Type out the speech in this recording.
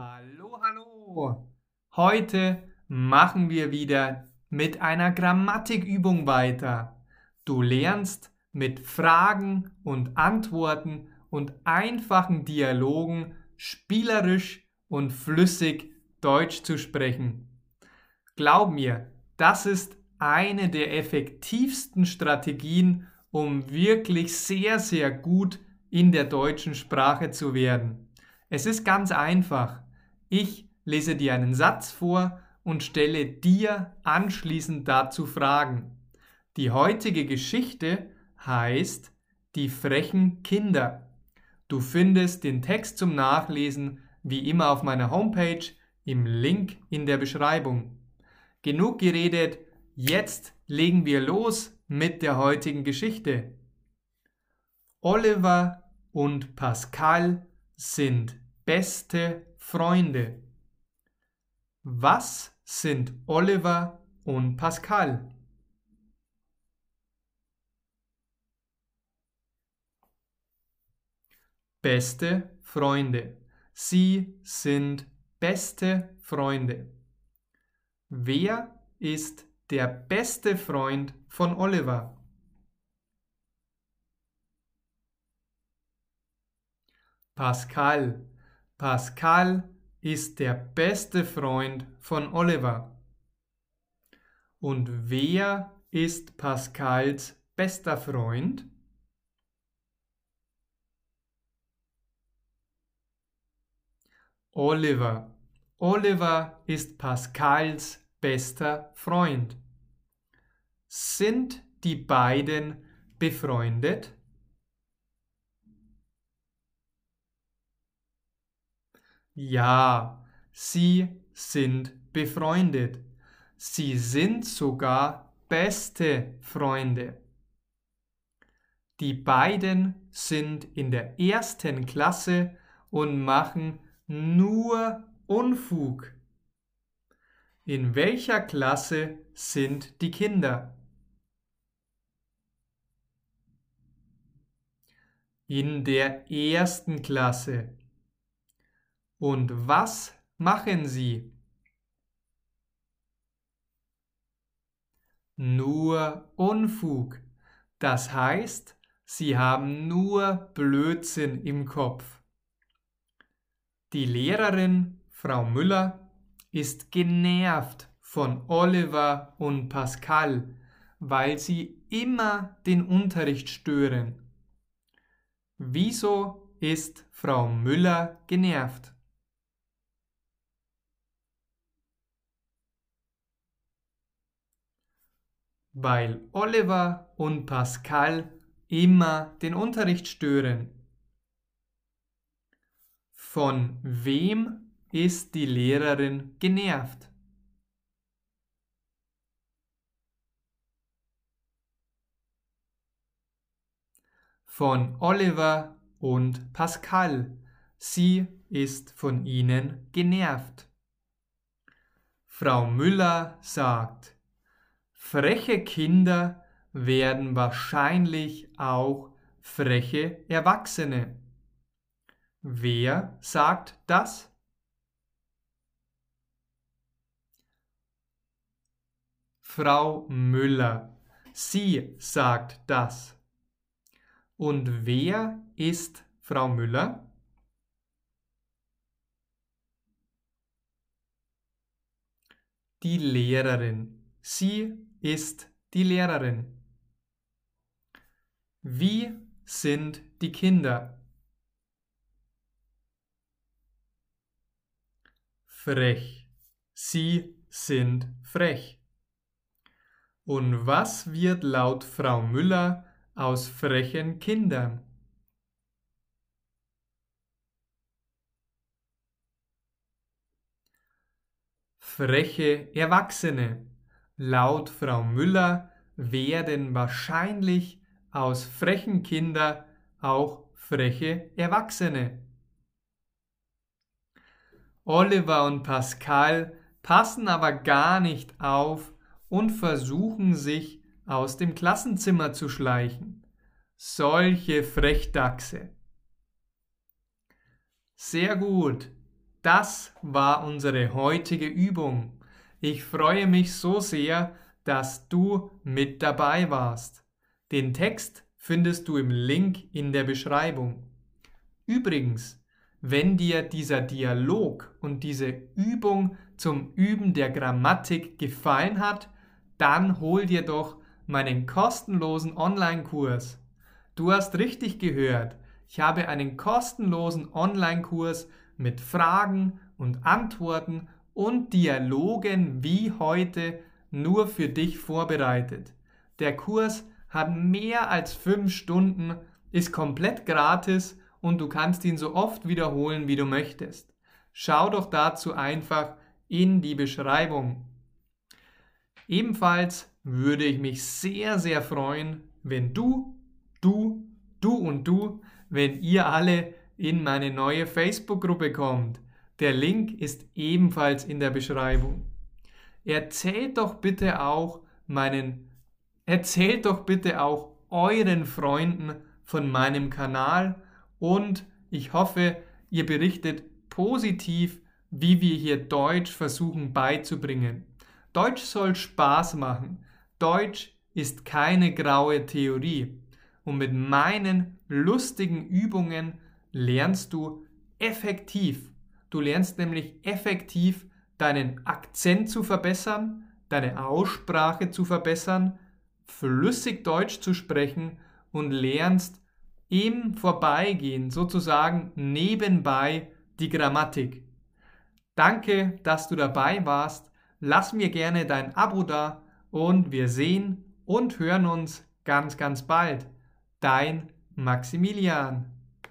Hallo, hallo. Heute machen wir wieder mit einer Grammatikübung weiter. Du lernst mit Fragen und Antworten und einfachen Dialogen spielerisch und flüssig Deutsch zu sprechen. Glaub mir, das ist eine der effektivsten Strategien, um wirklich sehr, sehr gut in der deutschen Sprache zu werden. Es ist ganz einfach. Ich lese dir einen Satz vor und stelle dir anschließend dazu Fragen. Die heutige Geschichte heißt Die frechen Kinder. Du findest den Text zum Nachlesen wie immer auf meiner Homepage im Link in der Beschreibung. Genug geredet, jetzt legen wir los mit der heutigen Geschichte. Oliver und Pascal sind beste Freunde. Was sind Oliver und Pascal? Beste Freunde. Sie sind beste Freunde. Wer ist der beste Freund von Oliver? Pascal. Pascal ist der beste Freund von Oliver. Und wer ist Pascals bester Freund? Oliver. Oliver ist Pascals bester Freund. Sind die beiden befreundet? Ja, sie sind befreundet. Sie sind sogar beste Freunde. Die beiden sind in der ersten Klasse und machen nur Unfug. In welcher Klasse sind die Kinder? In der ersten Klasse. Und was machen sie? Nur Unfug. Das heißt, sie haben nur Blödsinn im Kopf. Die Lehrerin, Frau Müller, ist genervt von Oliver und Pascal, weil sie immer den Unterricht stören. Wieso ist Frau Müller genervt? Weil Oliver und Pascal immer den Unterricht stören. Von wem ist die Lehrerin genervt? Von Oliver und Pascal. Sie ist von ihnen genervt. Frau Müller sagt, Freche Kinder werden wahrscheinlich auch freche Erwachsene. Wer sagt das? Frau Müller. Sie sagt das. Und wer ist Frau Müller? Die Lehrerin. Sie ist die Lehrerin. Wie sind die Kinder? Frech. Sie sind frech. Und was wird laut Frau Müller aus frechen Kindern? Freche Erwachsene. Laut Frau Müller werden wahrscheinlich aus frechen Kindern auch freche Erwachsene. Oliver und Pascal passen aber gar nicht auf und versuchen sich aus dem Klassenzimmer zu schleichen. Solche Frechdachse. Sehr gut. das war unsere heutige Übung. Ich freue mich so sehr, dass du mit dabei warst. Den Text findest du im Link in der Beschreibung. Übrigens, wenn dir dieser Dialog und diese Übung zum Üben der Grammatik gefallen hat, dann hol dir doch meinen kostenlosen Online-Kurs. Du hast richtig gehört. Ich habe einen kostenlosen Online-Kurs mit Fragen und Antworten und Dialogen wie heute nur für dich vorbereitet. Der Kurs hat mehr als fünf Stunden, ist komplett gratis und du kannst ihn so oft wiederholen, wie du möchtest. Schau doch dazu einfach in die Beschreibung. Ebenfalls würde ich mich sehr, sehr freuen, wenn du, du, du und du, wenn ihr alle in meine neue Facebook-Gruppe kommt. Der Link ist ebenfalls in der Beschreibung. Erzählt doch bitte auch meinen, erzählt doch bitte auch euren Freunden von meinem Kanal und ich hoffe, ihr berichtet positiv, wie wir hier Deutsch versuchen beizubringen. Deutsch soll Spaß machen. Deutsch ist keine graue Theorie. Und mit meinen lustigen Übungen lernst du effektiv. Du lernst nämlich effektiv deinen Akzent zu verbessern, deine Aussprache zu verbessern, flüssig Deutsch zu sprechen und lernst im Vorbeigehen sozusagen nebenbei die Grammatik. Danke, dass du dabei warst. Lass mir gerne dein Abo da und wir sehen und hören uns ganz, ganz bald. Dein Maximilian.